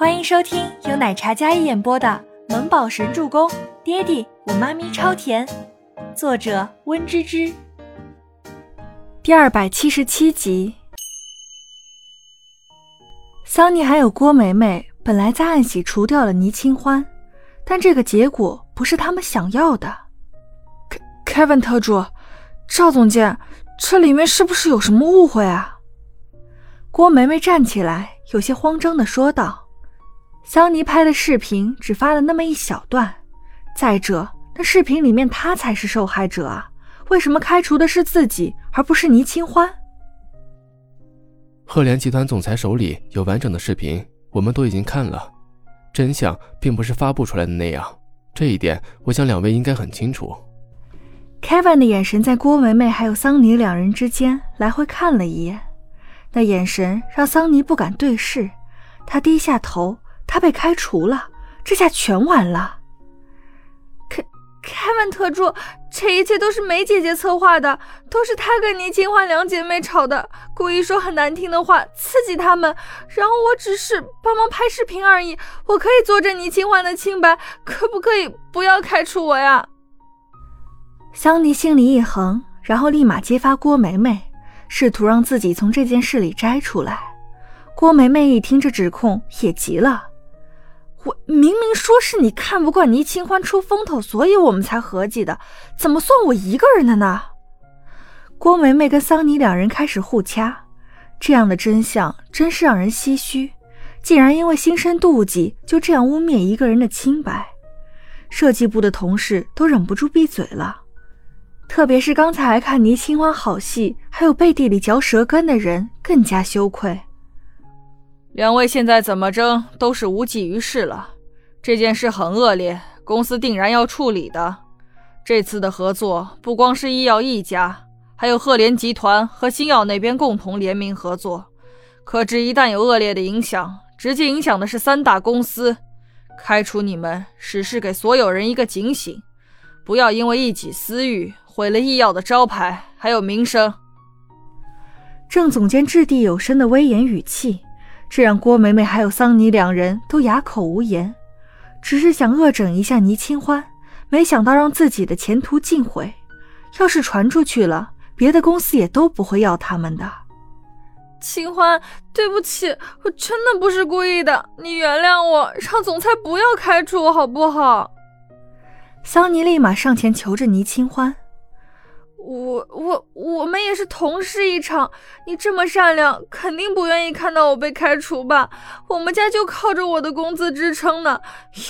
欢迎收听由奶茶嘉一演播的《萌宝神助攻》，爹地我妈咪超甜，作者温芝芝。第二百七十七集。桑尼还有郭梅梅本来在暗喜除掉了倪清欢，但这个结果不是他们想要的。Kevin 特助，赵总监，这里面是不是有什么误会啊？郭梅梅站起来，有些慌张的说道：“桑尼拍的视频只发了那么一小段，再者，那视频里面他才是受害者啊，为什么开除的是自己，而不是倪清欢？”赫连集团总裁手里有完整的视频，我们都已经看了，真相并不是发布出来的那样，这一点我想两位应该很清楚。Kevin 的眼神在郭梅梅还有桑尼两人之间来回看了一眼，那眼神让桑尼不敢对视。他低下头，他被开除了，这下全完了。凯，凯文特助，这一切都是梅姐姐策划的，都是她跟倪清欢两姐妹吵的，故意说很难听的话刺激他们，然后我只是帮忙拍视频而已。我可以作证倪清欢的清白，可不可以不要开除我呀？桑尼心里一横，然后立马揭发郭梅梅，试图让自己从这件事里摘出来。郭梅梅一听这指控，也急了：“我明明说是你看不惯倪清欢出风头，所以我们才合计的，怎么算我一个人的呢？”郭梅梅跟桑尼两人开始互掐，这样的真相真是让人唏嘘，竟然因为心生妒忌，就这样污蔑一个人的清白。设计部的同事都忍不住闭嘴了。特别是刚才还看倪清欢好戏，还有背地里嚼舌根的人更加羞愧。两位现在怎么争都是无济于事了，这件事很恶劣，公司定然要处理的。这次的合作不光是医药一家，还有赫连集团和星药那边共同联名合作，可知一旦有恶劣的影响，直接影响的是三大公司。开除你们，只是给所有人一个警醒，不要因为一己私欲。毁了医药的招牌，还有名声。郑总监掷地有声的威严语气，这让郭梅梅还有桑尼两人都哑口无言。只是想恶整一下倪清欢，没想到让自己的前途尽毁。要是传出去了，别的公司也都不会要他们的。清欢，对不起，我真的不是故意的，你原谅我，让总裁不要开除我好不好？桑尼立马上前求着倪清欢。我我我们也是同事一场，你这么善良，肯定不愿意看到我被开除吧？我们家就靠着我的工资支撑呢，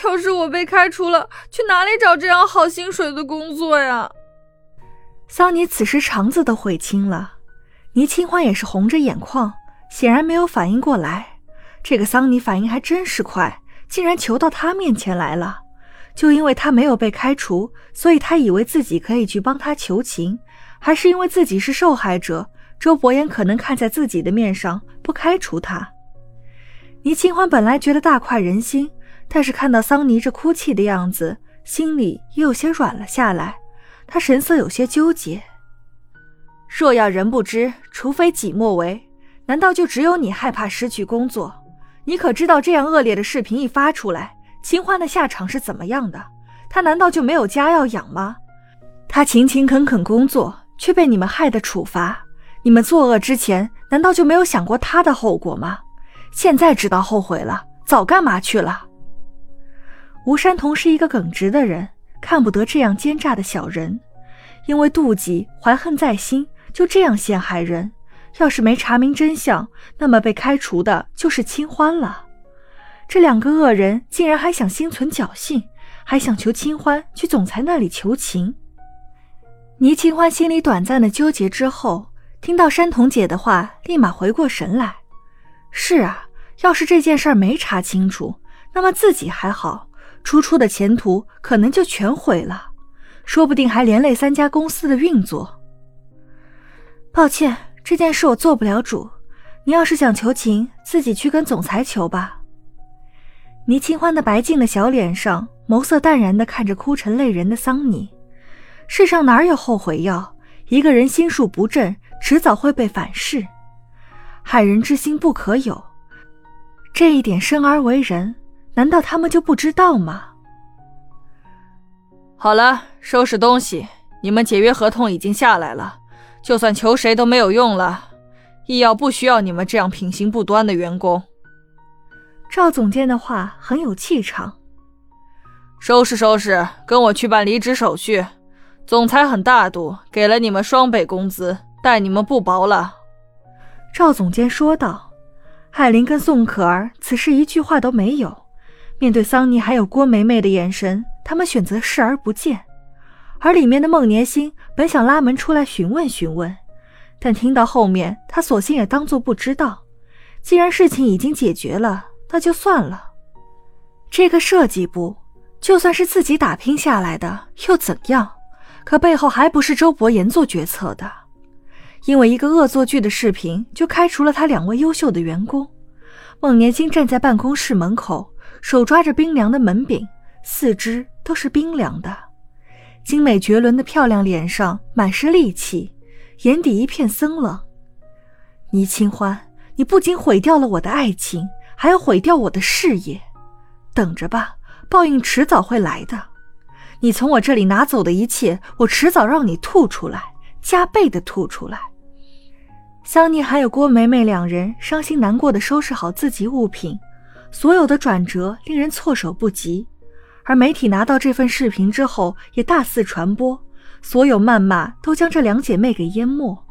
要是我被开除了，去哪里找这样好薪水的工作呀？桑尼此时肠子都悔青了，倪清欢也是红着眼眶，显然没有反应过来。这个桑尼反应还真是快，竟然求到他面前来了。就因为他没有被开除，所以他以为自己可以去帮他求情，还是因为自己是受害者，周伯言可能看在自己的面上不开除他。倪清欢本来觉得大快人心，但是看到桑尼这哭泣的样子，心里也有些软了下来。他神色有些纠结。若要人不知，除非己莫为，难道就只有你害怕失去工作？你可知道这样恶劣的视频一发出来？清欢的下场是怎么样的？他难道就没有家要养吗？他勤勤恳恳工作，却被你们害得处罚。你们作恶之前，难道就没有想过他的后果吗？现在知道后悔了，早干嘛去了？吴山童是一个耿直的人，看不得这样奸诈的小人，因为妒忌怀恨在心，就这样陷害人。要是没查明真相，那么被开除的就是清欢了。这两个恶人竟然还想心存侥幸，还想求清欢去总裁那里求情。倪清欢心里短暂的纠结之后，听到山童姐的话，立马回过神来。是啊，要是这件事没查清楚，那么自己还好，初初的前途可能就全毁了，说不定还连累三家公司的运作。抱歉，这件事我做不了主。你要是想求情，自己去跟总裁求吧。倪清欢的白净的小脸上，眸色淡然的看着哭成泪人的桑尼。世上哪有后悔药？一个人心术不正，迟早会被反噬。害人之心不可有。这一点生而为人，难道他们就不知道吗？好了，收拾东西。你们解约合同已经下来了，就算求谁都没有用了。医药不需要你们这样品行不端的员工。赵总监的话很有气场。收拾收拾，跟我去办离职手续。总裁很大度，给了你们双倍工资，待你们不薄了。赵总监说道。艾琳跟宋可儿此时一句话都没有，面对桑尼还有郭梅梅的眼神。他们选择视而不见，而里面的孟年星本想拉门出来询问询问，但听到后面，他索性也当作不知道。既然事情已经解决了，那就算了。这个设计部就算是自己打拼下来的，又怎样？可背后还不是周伯言做决策的？因为一个恶作剧的视频，就开除了他两位优秀的员工。孟年星站在办公室门口，手抓着冰凉的门柄。四肢都是冰凉的，精美绝伦的漂亮脸上满是戾气，眼底一片森冷。倪清欢，你不仅毁掉了我的爱情，还要毁掉我的事业。等着吧，报应迟早会来的。你从我这里拿走的一切，我迟早让你吐出来，加倍的吐出来。桑尼还有郭梅梅两人伤心难过的收拾好自己物品，所有的转折令人措手不及。而媒体拿到这份视频之后，也大肆传播，所有谩骂都将这两姐妹给淹没。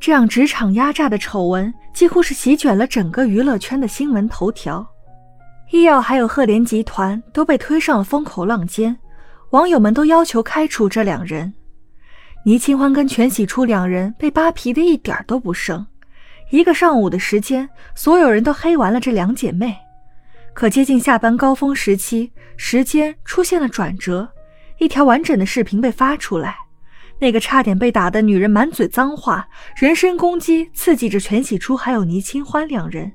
这样职场压榨的丑闻，几乎是席卷了整个娱乐圈的新闻头条。医药还有赫连集团都被推上了风口浪尖，网友们都要求开除这两人。倪清欢跟全喜初两人被扒皮的一点都不剩，一个上午的时间，所有人都黑完了这两姐妹。可接近下班高峰时期，时间出现了转折，一条完整的视频被发出来。那个差点被打的女人满嘴脏话，人身攻击，刺激着全喜初还有倪清欢两人，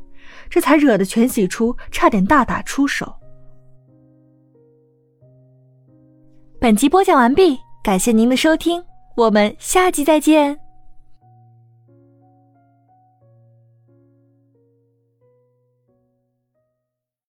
这才惹得全喜初差点大打出手。本集播讲完毕，感谢您的收听，我们下集再见。